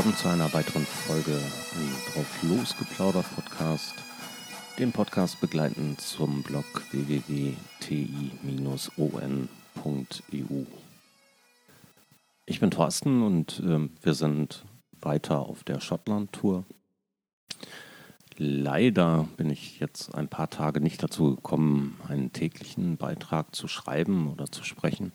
willkommen zu einer weiteren Folge im Drauf losgeplaudert Podcast, den Podcast begleitend zum Blog www.ti-on.eu. Ich bin Thorsten und äh, wir sind weiter auf der Schottland-Tour. Leider bin ich jetzt ein paar Tage nicht dazu gekommen, einen täglichen Beitrag zu schreiben oder zu sprechen.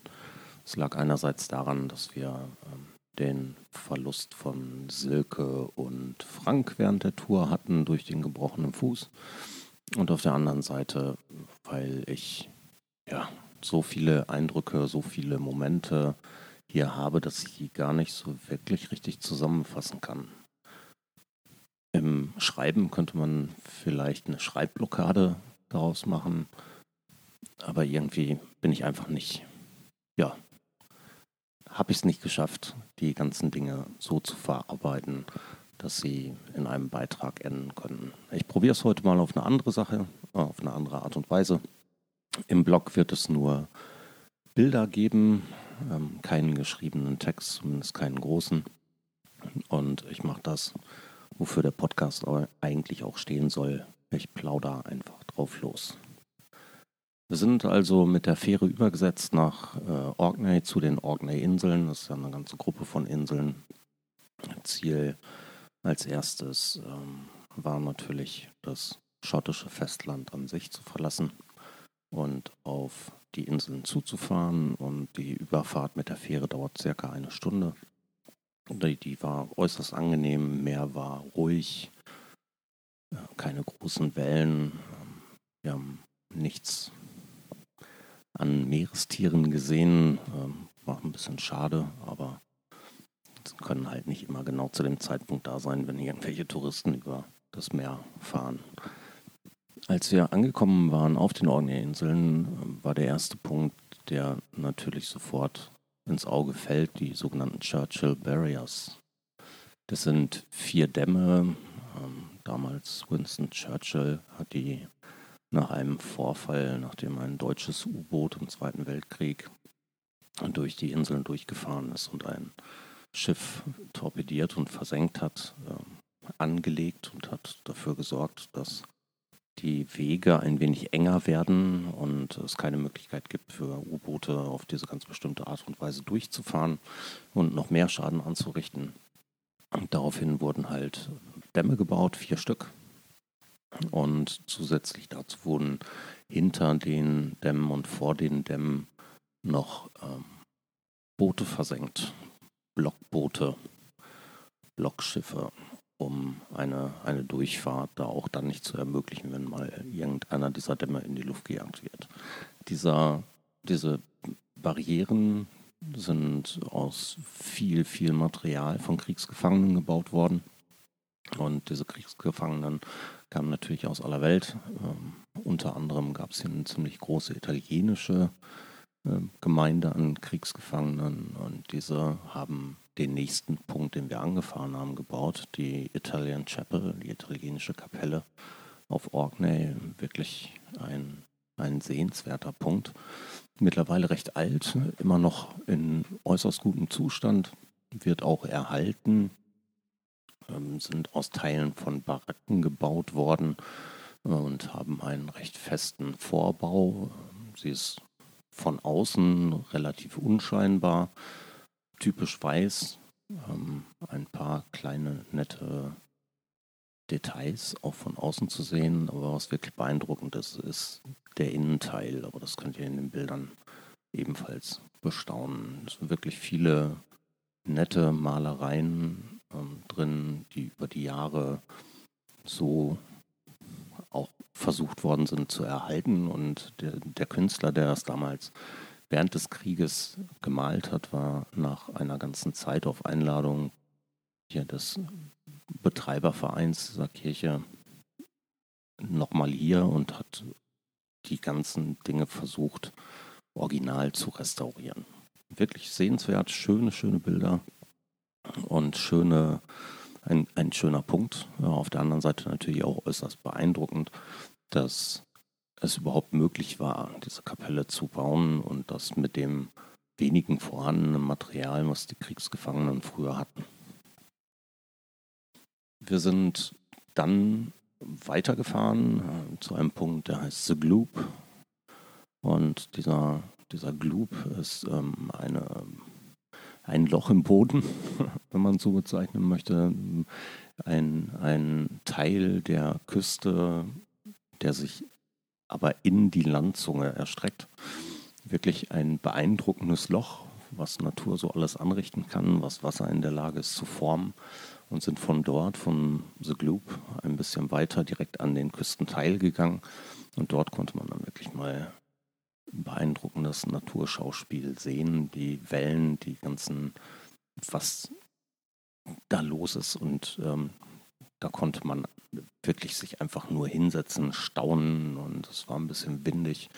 Es lag einerseits daran, dass wir ähm, den Verlust von Silke und Frank während der Tour hatten durch den gebrochenen Fuß. Und auf der anderen Seite, weil ich ja so viele Eindrücke, so viele Momente hier habe, dass ich die gar nicht so wirklich richtig zusammenfassen kann. Im Schreiben könnte man vielleicht eine Schreibblockade daraus machen, aber irgendwie bin ich einfach nicht, ja, habe ich es nicht geschafft, die ganzen Dinge so zu verarbeiten, dass sie in einem Beitrag enden können. Ich probiere es heute mal auf eine andere Sache, äh, auf eine andere Art und Weise. Im Blog wird es nur Bilder geben, ähm, keinen geschriebenen Text, zumindest keinen großen. Und ich mache das, wofür der Podcast eigentlich auch stehen soll. Ich plaudere einfach drauf los. Wir sind also mit der Fähre übergesetzt nach äh, Orkney zu den Orkney-Inseln. Das ist ja eine ganze Gruppe von Inseln. Ziel als erstes ähm, war natürlich das schottische Festland an sich zu verlassen und auf die Inseln zuzufahren. Und die Überfahrt mit der Fähre dauert circa eine Stunde. Die, die war äußerst angenehm, Meer war ruhig, keine großen Wellen. Ähm, wir haben nichts an Meerestieren gesehen. Ähm, war ein bisschen schade, aber sie können halt nicht immer genau zu dem Zeitpunkt da sein, wenn irgendwelche Touristen über das Meer fahren. Als wir angekommen waren auf den Orkney-Inseln, ähm, war der erste Punkt, der natürlich sofort ins Auge fällt, die sogenannten Churchill Barriers. Das sind vier Dämme. Ähm, damals Winston Churchill hat die nach einem Vorfall, nachdem ein deutsches U-Boot im Zweiten Weltkrieg durch die Inseln durchgefahren ist und ein Schiff torpediert und versenkt hat, äh, angelegt und hat dafür gesorgt, dass die Wege ein wenig enger werden und es keine Möglichkeit gibt für U-Boote auf diese ganz bestimmte Art und Weise durchzufahren und noch mehr Schaden anzurichten. Und daraufhin wurden halt Dämme gebaut, vier Stück, und zusätzlich dazu wurden hinter den Dämmen und vor den Dämmen noch ähm, Boote versenkt, Blockboote, Blockschiffe, um eine, eine Durchfahrt da auch dann nicht zu ermöglichen, wenn mal irgendeiner dieser Dämme in die Luft gejagt wird. Dieser, diese Barrieren sind aus viel, viel Material von Kriegsgefangenen gebaut worden. Und diese Kriegsgefangenen kamen natürlich aus aller Welt. Ähm, unter anderem gab es hier eine ziemlich große italienische äh, Gemeinde an Kriegsgefangenen und diese haben den nächsten Punkt, den wir angefahren haben, gebaut, die Italian Chapel, die italienische Kapelle auf Orkney. Wirklich ein, ein sehenswerter Punkt. Mittlerweile recht alt, immer noch in äußerst gutem Zustand, wird auch erhalten ähm, sind aus Teilen von Baracken gebaut worden äh, und haben einen recht festen Vorbau. Sie ist von außen relativ unscheinbar, typisch weiß, ähm, ein paar kleine nette Details auch von außen zu sehen, aber was wirklich beeindruckend ist, ist der Innenteil, aber das könnt ihr in den Bildern ebenfalls bestaunen. Es sind wirklich viele nette Malereien ähm, drin, die über die Jahre so auch versucht worden sind zu erhalten. Und der, der Künstler, der das damals während des Krieges gemalt hat, war nach einer ganzen Zeit auf Einladung hier des Betreibervereins dieser Kirche nochmal hier und hat die ganzen Dinge versucht, original zu restaurieren. Wirklich sehenswert, schöne, schöne Bilder und schöne, ein, ein schöner Punkt. Ja, auf der anderen Seite natürlich auch äußerst beeindruckend, dass es überhaupt möglich war, diese Kapelle zu bauen und das mit dem wenigen vorhandenen Material, was die Kriegsgefangenen früher hatten. wir sind dann weitergefahren zu einem Punkt, der heißt The Gloop. Und dieser, dieser Gloop ist ähm, eine, ein Loch im Boden, wenn man so bezeichnen möchte. Ein, ein Teil der Küste, der sich aber in die Landzunge erstreckt. Wirklich ein beeindruckendes Loch, was Natur so alles anrichten kann, was Wasser in der Lage ist zu formen und sind von dort, von The Gloop, ein bisschen weiter direkt an den Küstenteil gegangen. Und dort konnte man dann wirklich mal beeindruckendes Naturschauspiel sehen, die Wellen, die ganzen, was da los ist. Und ähm, da konnte man wirklich sich einfach nur hinsetzen, staunen und es war ein bisschen windig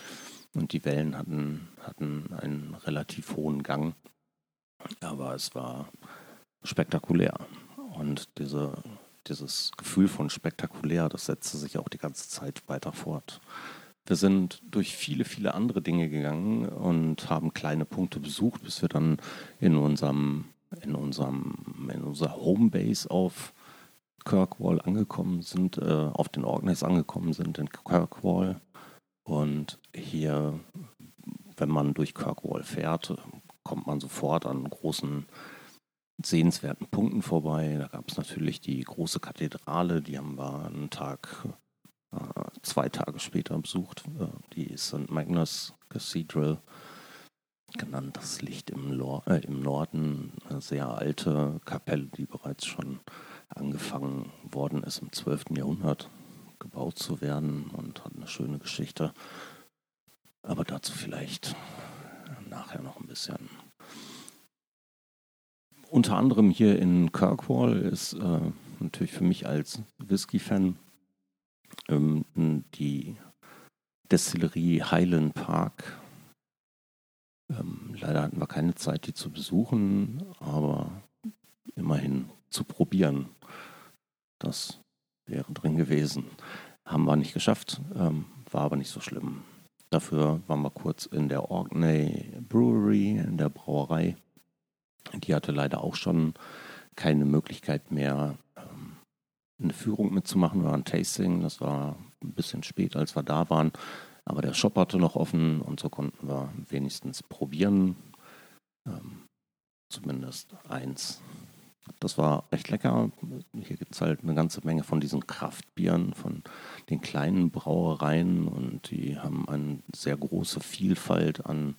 und die Wellen hatten, hatten einen relativ hohen Gang. Aber es war spektakulär. Und diese, dieses Gefühl von spektakulär, das setzte sich auch die ganze Zeit weiter fort. Wir sind durch viele, viele andere Dinge gegangen und haben kleine Punkte besucht, bis wir dann in unserem, in unserem, in unserer Homebase auf Kirkwall angekommen sind, äh, auf den Orkneys angekommen sind in Kirkwall. Und hier, wenn man durch Kirkwall fährt, kommt man sofort an großen sehenswerten Punkten vorbei. Da gab es natürlich die große Kathedrale, die haben wir einen Tag, zwei Tage später besucht. Äh, die St. Magnus Cathedral, genannt das Licht im, Lor äh, im Norden. Eine sehr alte Kapelle, die bereits schon angefangen worden ist im 12. Jahrhundert gebaut zu werden und hat eine schöne Geschichte. Aber dazu vielleicht nachher noch ein bisschen. Unter anderem hier in Kirkwall ist äh, natürlich für mich als Whisky-Fan ähm, die Destillerie Highland Park. Ähm, leider hatten wir keine Zeit, die zu besuchen, aber immerhin zu probieren. Das wäre drin gewesen. Haben wir nicht geschafft, ähm, war aber nicht so schlimm. Dafür waren wir kurz in der Orkney Brewery, in der Brauerei. Die hatte leider auch schon keine Möglichkeit mehr, eine Führung mitzumachen oder ein Tasting. Das war ein bisschen spät, als wir da waren. Aber der Shop hatte noch offen und so konnten wir wenigstens probieren. Ähm, zumindest eins das war recht lecker. Hier gibt es halt eine ganze Menge von diesen Kraftbieren, von den kleinen Brauereien und die haben eine sehr große Vielfalt an,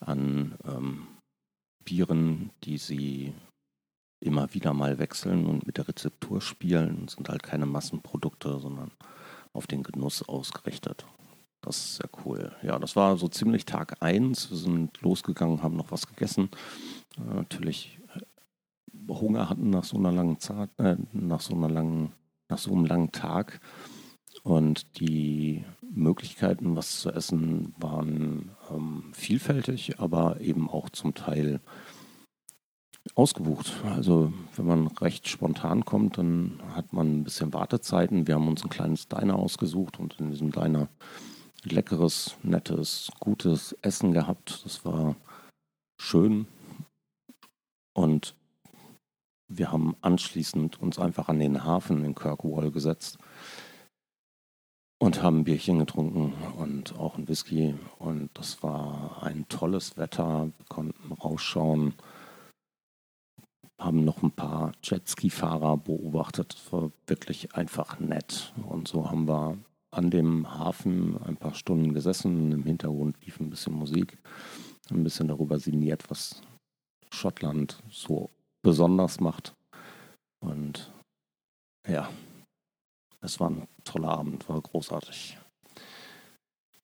an ähm, Bieren, die sie immer wieder mal wechseln und mit der Rezeptur spielen. Es sind halt keine Massenprodukte, sondern auf den Genuss ausgerichtet. Das ist sehr cool. Ja, das war so ziemlich Tag 1. Wir sind losgegangen, haben noch was gegessen. Äh, natürlich Hunger hatten nach so einer langen Zeit, äh, nach so einer langen, nach so einem langen Tag. Und die Möglichkeiten, was zu essen, waren ähm, vielfältig, aber eben auch zum Teil ausgebucht. Also wenn man recht spontan kommt, dann hat man ein bisschen Wartezeiten. Wir haben uns ein kleines Diner ausgesucht und in diesem Diner leckeres, nettes, gutes Essen gehabt. Das war schön. Und wir haben anschließend uns einfach an den Hafen in Kirkwall gesetzt und haben ein Bierchen getrunken und auch ein Whisky. Und das war ein tolles Wetter. Wir konnten rausschauen, haben noch ein paar Jetski-Fahrer beobachtet. Es war wirklich einfach nett. Und so haben wir an dem Hafen ein paar Stunden gesessen. Im Hintergrund lief ein bisschen Musik, ein bisschen darüber sinniert, was Schottland so besonders macht. Und ja, es war ein toller Abend, war großartig.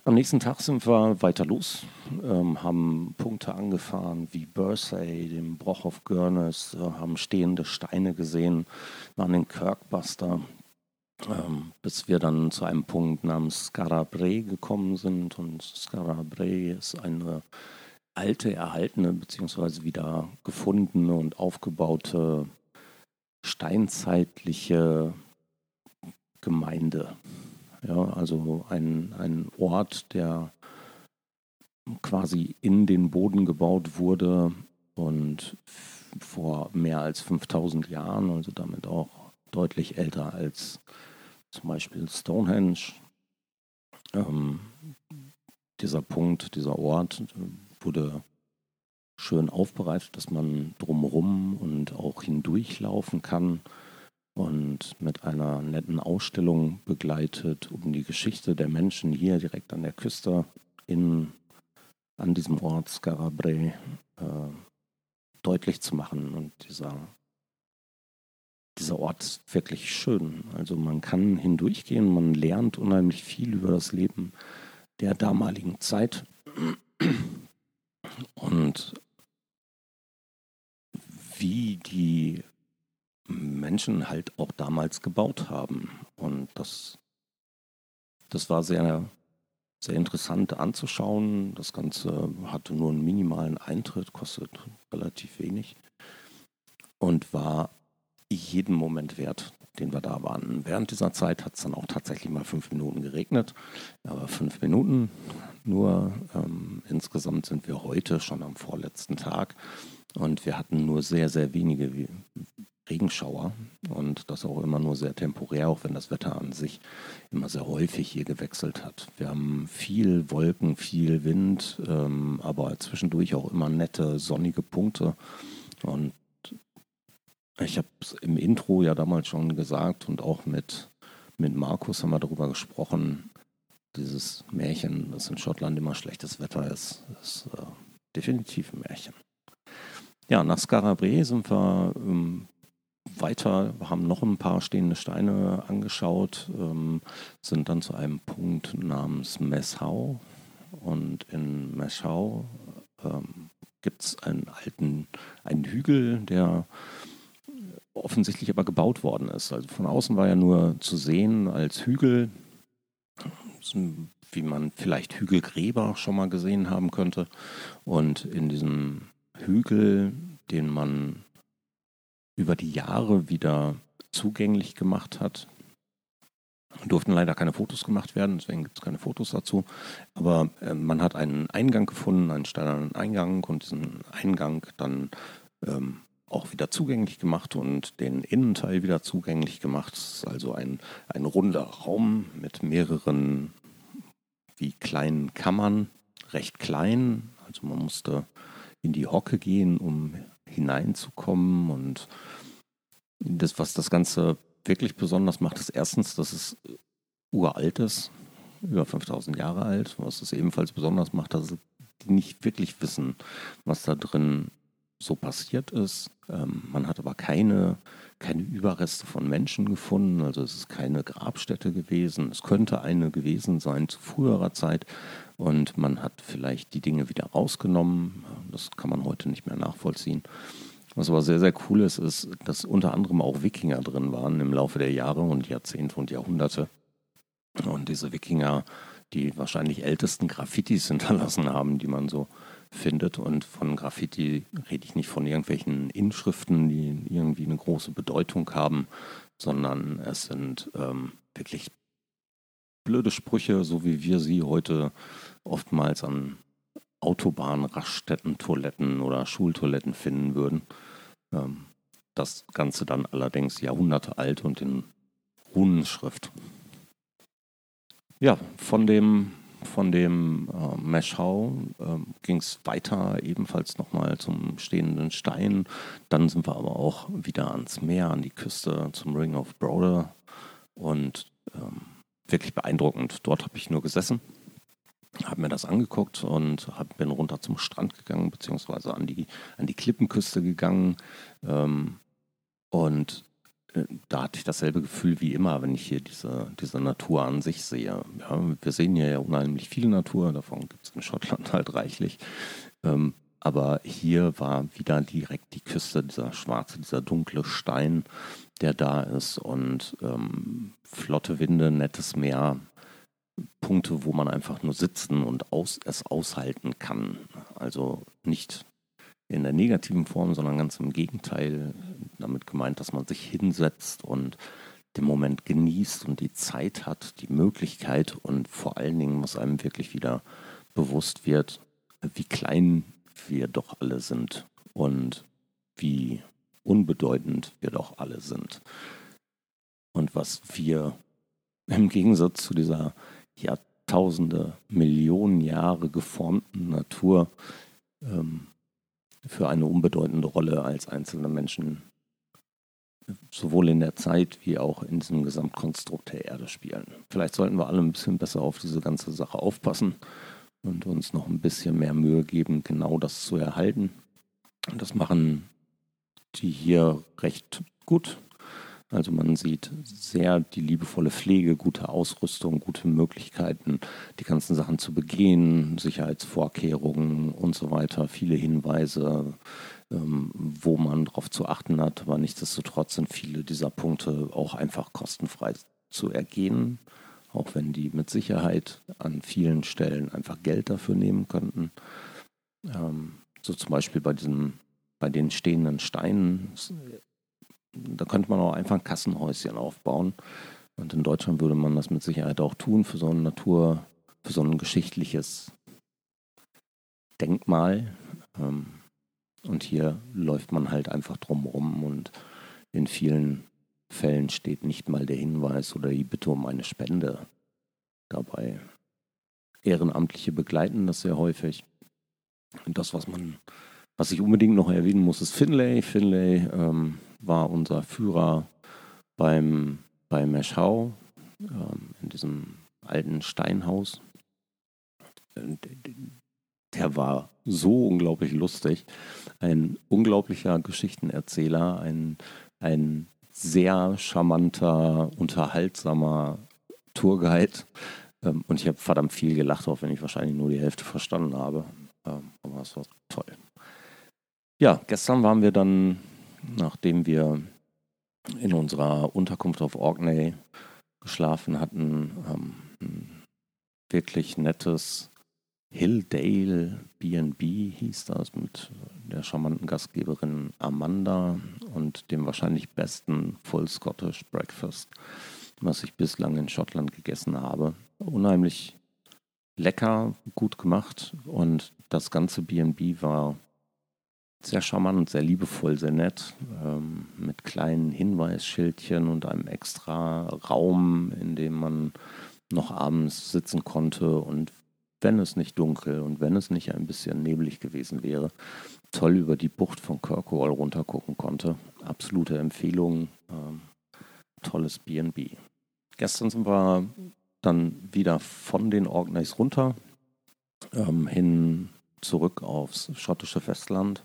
Am nächsten Tag sind wir weiter los, ähm, haben Punkte angefahren wie Bursay, den Broch of Gurness, äh, haben stehende Steine gesehen, waren in Kirkbuster, ähm, bis wir dann zu einem Punkt namens Skarabre gekommen sind. Und Skarabre ist eine alte, erhaltene bzw. wieder gefundene und aufgebaute steinzeitliche Gemeinde. Ja, also ein, ein Ort, der quasi in den Boden gebaut wurde und vor mehr als 5000 Jahren, also damit auch deutlich älter als zum Beispiel Stonehenge. Ähm, dieser Punkt, dieser Ort wurde schön aufbereitet, dass man drumherum und auch hindurchlaufen kann und mit einer netten Ausstellung begleitet, um die Geschichte der Menschen hier direkt an der Küste in, an diesem Ort Skarabre äh, deutlich zu machen. Und dieser, dieser Ort ist wirklich schön. Also man kann hindurchgehen, man lernt unheimlich viel über das Leben der damaligen Zeit. Und wie die Menschen halt auch damals gebaut haben. Und das, das war sehr, sehr interessant anzuschauen. Das Ganze hatte nur einen minimalen Eintritt, kostet relativ wenig und war jeden Moment wert, den wir da waren. Während dieser Zeit hat es dann auch tatsächlich mal fünf Minuten geregnet, aber fünf Minuten. Nur ähm, insgesamt sind wir heute schon am vorletzten Tag und wir hatten nur sehr, sehr wenige Regenschauer und das auch immer nur sehr temporär, auch wenn das Wetter an sich immer sehr häufig hier gewechselt hat. Wir haben viel Wolken, viel Wind, ähm, aber zwischendurch auch immer nette sonnige Punkte und ich habe es im Intro ja damals schon gesagt und auch mit, mit Markus haben wir darüber gesprochen, dieses Märchen, dass in Schottland immer schlechtes Wetter ist, ist äh, definitiv ein Märchen. Ja, nach Skarabre sind wir ähm, weiter, haben noch ein paar stehende Steine angeschaut, ähm, sind dann zu einem Punkt namens Messau. Und in Messau ähm, gibt es einen alten einen Hügel, der offensichtlich aber gebaut worden ist. Also von außen war ja nur zu sehen als Hügel, wie man vielleicht Hügelgräber schon mal gesehen haben könnte. Und in diesem Hügel, den man über die Jahre wieder zugänglich gemacht hat. Durften leider keine Fotos gemacht werden, deswegen gibt es keine Fotos dazu. Aber äh, man hat einen Eingang gefunden, einen steinernen Eingang und diesen Eingang dann ähm, auch wieder zugänglich gemacht und den Innenteil wieder zugänglich gemacht. Es ist also ein, ein runder Raum mit mehreren wie kleinen Kammern, recht klein. Also man musste in die Hocke gehen, um hineinzukommen. Und das, was das Ganze wirklich besonders macht, ist erstens, dass es uralt ist, über 5000 Jahre alt. Was es ebenfalls besonders macht, dass die nicht wirklich wissen, was da drin so passiert ist. Ähm, man hat aber keine, keine Überreste von Menschen gefunden, also es ist keine Grabstätte gewesen. Es könnte eine gewesen sein zu früherer Zeit und man hat vielleicht die Dinge wieder rausgenommen. Das kann man heute nicht mehr nachvollziehen. Was aber sehr, sehr cool ist, ist, dass unter anderem auch Wikinger drin waren im Laufe der Jahre und Jahrzehnte und Jahrhunderte. Und diese Wikinger, die wahrscheinlich ältesten Graffitis hinterlassen haben, die man so findet. Und von Graffiti rede ich nicht von irgendwelchen Inschriften, die irgendwie eine große Bedeutung haben, sondern es sind ähm, wirklich blöde Sprüche, so wie wir sie heute oftmals an Autobahnen, Raststätten, Toiletten oder Schultoiletten finden würden. Ähm, das Ganze dann allerdings Jahrhunderte alt und in Runenschrift. Ja, von dem von dem äh, Meschau äh, ging es weiter, ebenfalls nochmal zum stehenden Stein. Dann sind wir aber auch wieder ans Meer, an die Küste, zum Ring of Browder. Und wirklich beeindruckend. Dort habe ich nur gesessen, habe mir das angeguckt und hab, bin runter zum Strand gegangen, beziehungsweise an die, an die Klippenküste gegangen. Ähm, und äh, da hatte ich dasselbe Gefühl wie immer, wenn ich hier diese, diese Natur an sich sehe. Ja, wir sehen hier ja unheimlich viel Natur, davon gibt es in Schottland halt reichlich. Ähm, aber hier war wieder direkt die Küste, dieser schwarze, dieser dunkle Stein, der da ist und ähm, flotte Winde, nettes Meer, Punkte, wo man einfach nur sitzen und aus, es aushalten kann. Also nicht in der negativen Form, sondern ganz im Gegenteil, damit gemeint, dass man sich hinsetzt und den Moment genießt und die Zeit hat, die Möglichkeit und vor allen Dingen, was einem wirklich wieder bewusst wird, wie klein wir doch alle sind und wie unbedeutend wir doch alle sind. und was wir im Gegensatz zu dieser Jahrtausende, Millionen Jahre geformten Natur ähm, für eine unbedeutende Rolle als einzelne Menschen sowohl in der Zeit wie auch in diesem Gesamtkonstrukt der Erde spielen. Vielleicht sollten wir alle ein bisschen besser auf diese ganze Sache aufpassen und uns noch ein bisschen mehr Mühe geben, genau das zu erhalten. Und das machen die hier recht gut. Also man sieht sehr die liebevolle Pflege, gute Ausrüstung, gute Möglichkeiten, die ganzen Sachen zu begehen, Sicherheitsvorkehrungen und so weiter, viele Hinweise, ähm, wo man darauf zu achten hat. Aber nichtsdestotrotz sind viele dieser Punkte auch einfach kostenfrei zu ergehen, auch wenn die mit Sicherheit an vielen Stellen einfach Geld dafür nehmen könnten. Ähm, so zum Beispiel bei diesem bei den stehenden Steinen da könnte man auch einfach ein Kassenhäuschen aufbauen. Und in Deutschland würde man das mit Sicherheit auch tun für so ein Natur, für so ein geschichtliches Denkmal. Ähm, und hier läuft man halt einfach drumherum und in vielen Fällen steht nicht mal der Hinweis oder die Bitte um eine Spende dabei. Ehrenamtliche begleiten das sehr häufig. Und das, was man, was ich unbedingt noch erwähnen muss, ist Finlay. Finlay ähm, war unser Führer beim, bei Meschau, ähm, in diesem alten Steinhaus. Der war so unglaublich lustig. Ein unglaublicher Geschichtenerzähler, ein, ein sehr charmanter, unterhaltsamer Tourguide. Ähm, und ich habe verdammt viel gelacht, auch wenn ich wahrscheinlich nur die Hälfte verstanden habe. Ähm, aber es war toll. Ja, gestern waren wir dann nachdem wir in unserer Unterkunft auf Orkney geschlafen hatten, ähm, ein wirklich nettes Hilldale BB hieß das mit der charmanten Gastgeberin Amanda und dem wahrscheinlich besten Full Scottish Breakfast, was ich bislang in Schottland gegessen habe. Unheimlich lecker, gut gemacht und das ganze BB war sehr charmant, sehr liebevoll, sehr nett, ähm, mit kleinen Hinweisschildchen und einem extra Raum, in dem man noch abends sitzen konnte und wenn es nicht dunkel und wenn es nicht ein bisschen neblig gewesen wäre, toll über die Bucht von Kirkwall runtergucken konnte. Absolute Empfehlung, ähm, tolles B&B. Gestern sind wir dann wieder von den Orkneys runter, ähm, hin zurück aufs schottische Festland.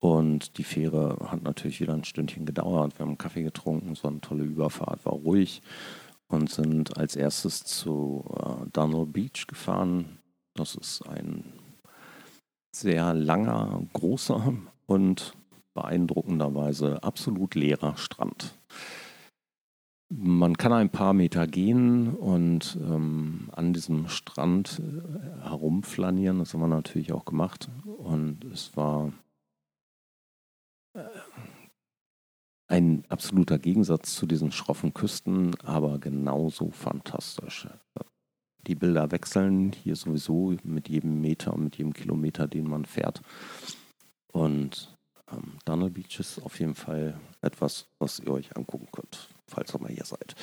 Und die Fähre hat natürlich wieder ein Stündchen gedauert. Wir haben Kaffee getrunken, so eine tolle Überfahrt, war ruhig und sind als erstes zu äh, Dunwell Beach gefahren. Das ist ein sehr langer, großer und beeindruckenderweise absolut leerer Strand. Man kann ein paar Meter gehen und ähm, an diesem Strand äh, herumflanieren. Das haben wir natürlich auch gemacht. Und es war äh, ein absoluter Gegensatz zu diesen schroffen Küsten, aber genauso fantastisch. Die Bilder wechseln hier sowieso mit jedem Meter und mit jedem Kilometer, den man fährt. Und ähm, Dunner Beach ist auf jeden Fall etwas, was ihr euch angucken könnt falls ihr mal hier seid.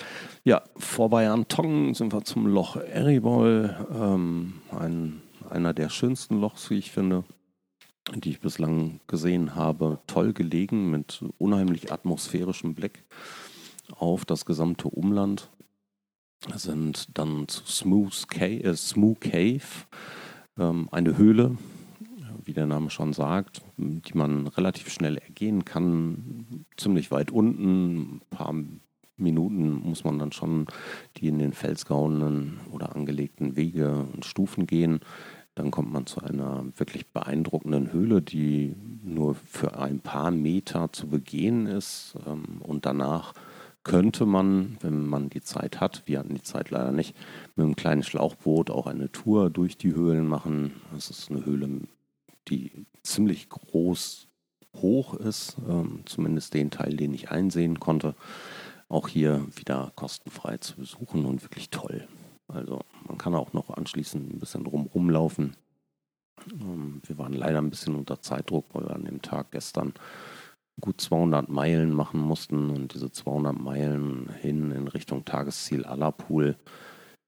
Ja, vorbei an Tong sind wir zum Loch Eribol, ähm, ein, einer der schönsten Lochs, wie ich finde, die ich bislang gesehen habe. Toll gelegen mit unheimlich atmosphärischem Blick auf das gesamte Umland. Sind dann zu Smooth Cave, äh, Smooth Cave ähm, eine Höhle, wie der Name schon sagt, die man relativ schnell ergehen kann. Ziemlich weit unten, ein paar Minuten muss man dann schon die in den Fels oder angelegten Wege und Stufen gehen. Dann kommt man zu einer wirklich beeindruckenden Höhle, die nur für ein paar Meter zu begehen ist. Ähm, und danach könnte man, wenn man die Zeit hat, wir hatten die Zeit leider nicht, mit einem kleinen Schlauchboot auch eine Tour durch die Höhlen machen. Das ist eine Höhle, die ziemlich groß hoch ist, ähm, zumindest den Teil, den ich einsehen konnte auch hier wieder kostenfrei zu besuchen und wirklich toll. Also man kann auch noch anschließend ein bisschen drum rumlaufen. Ähm, wir waren leider ein bisschen unter Zeitdruck, weil wir an dem Tag gestern gut 200 Meilen machen mussten und diese 200 Meilen hin in Richtung Tagesziel Allerpool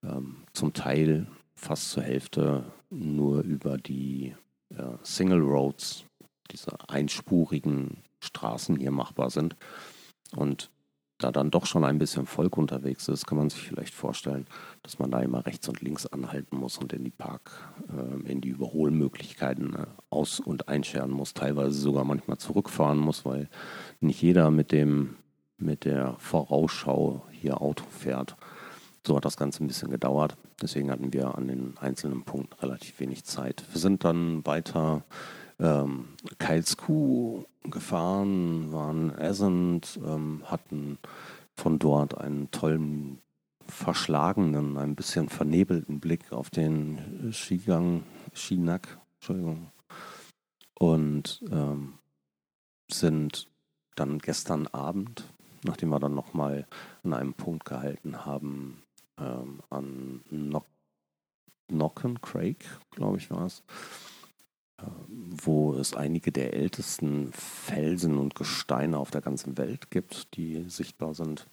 ähm, zum Teil fast zur Hälfte nur über die äh, Single Roads, diese einspurigen Straßen hier machbar sind. Und da dann doch schon ein bisschen Volk unterwegs ist, kann man sich vielleicht vorstellen, dass man da immer rechts und links anhalten muss und in die Park, äh, in die Überholmöglichkeiten äh, aus- und einscheren muss, teilweise sogar manchmal zurückfahren muss, weil nicht jeder mit dem mit der Vorausschau hier Auto fährt. So hat das Ganze ein bisschen gedauert. Deswegen hatten wir an den einzelnen Punkten relativ wenig Zeit. Wir sind dann weiter ähm, Keilskuh gefahren, waren Essend, ähm, hatten von dort einen tollen, verschlagenen, ein bisschen vernebelten Blick auf den Skigang, Skinack, Entschuldigung, und ähm, sind dann gestern Abend, nachdem wir dann nochmal an einem Punkt gehalten haben, ähm, an Nock Nocken Craig, glaube ich, war es, wo es einige der ältesten Felsen und Gesteine auf der ganzen Welt gibt, die sichtbar sind,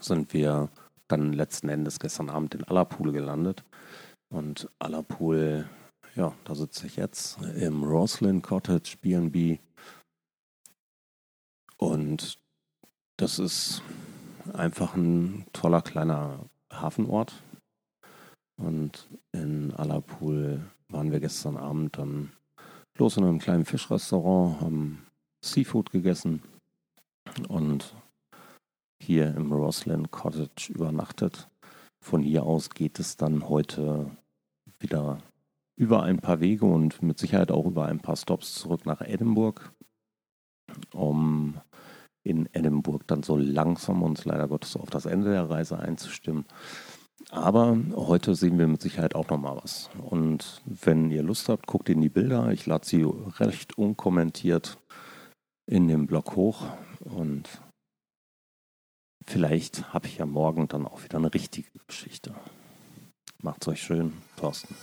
sind wir dann letzten Endes gestern Abend in Allerpool gelandet. Und Allerpool, ja, da sitze ich jetzt im Roslyn Cottage BB. Und das ist einfach ein toller kleiner Hafenort. Und in Allerpool waren wir gestern Abend dann los in einem kleinen Fischrestaurant, haben Seafood gegessen und hier im Roslyn Cottage übernachtet. Von hier aus geht es dann heute wieder über ein paar Wege und mit Sicherheit auch über ein paar Stops zurück nach Edinburgh, um in Edinburgh dann so langsam uns leider Gottes auf das Ende der Reise einzustimmen. Aber heute sehen wir mit Sicherheit auch noch mal was. Und wenn ihr Lust habt, guckt in die Bilder. Ich lade sie recht unkommentiert in dem Blog hoch. Und vielleicht habe ich ja morgen dann auch wieder eine richtige Geschichte. Macht's euch schön, Thorsten.